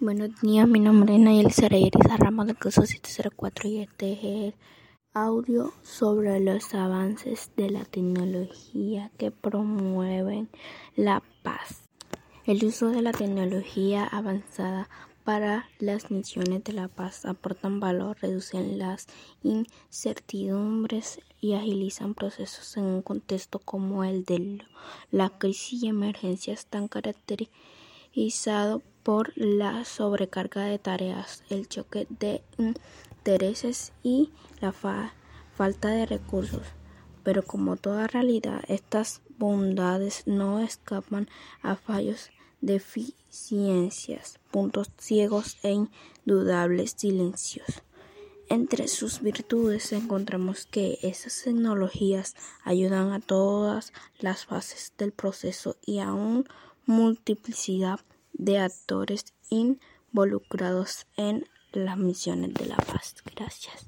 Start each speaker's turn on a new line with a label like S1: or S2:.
S1: Buenos días, mi nombre es Nayeli Sarayeriza Ramos del curso 704 y este es el audio sobre los avances de la tecnología que promueven la paz. El uso de la tecnología avanzada para las misiones de la paz aportan valor, reducen las incertidumbres y agilizan procesos en un contexto como el de la crisis y emergencias tan por la sobrecarga de tareas, el choque de intereses y la falta de recursos. Pero como toda realidad, estas bondades no escapan a fallos, deficiencias, puntos ciegos e indudables silencios. Entre sus virtudes encontramos que esas tecnologías ayudan a todas las fases del proceso y a una multiplicidad de actores involucrados en las misiones de la paz. Gracias.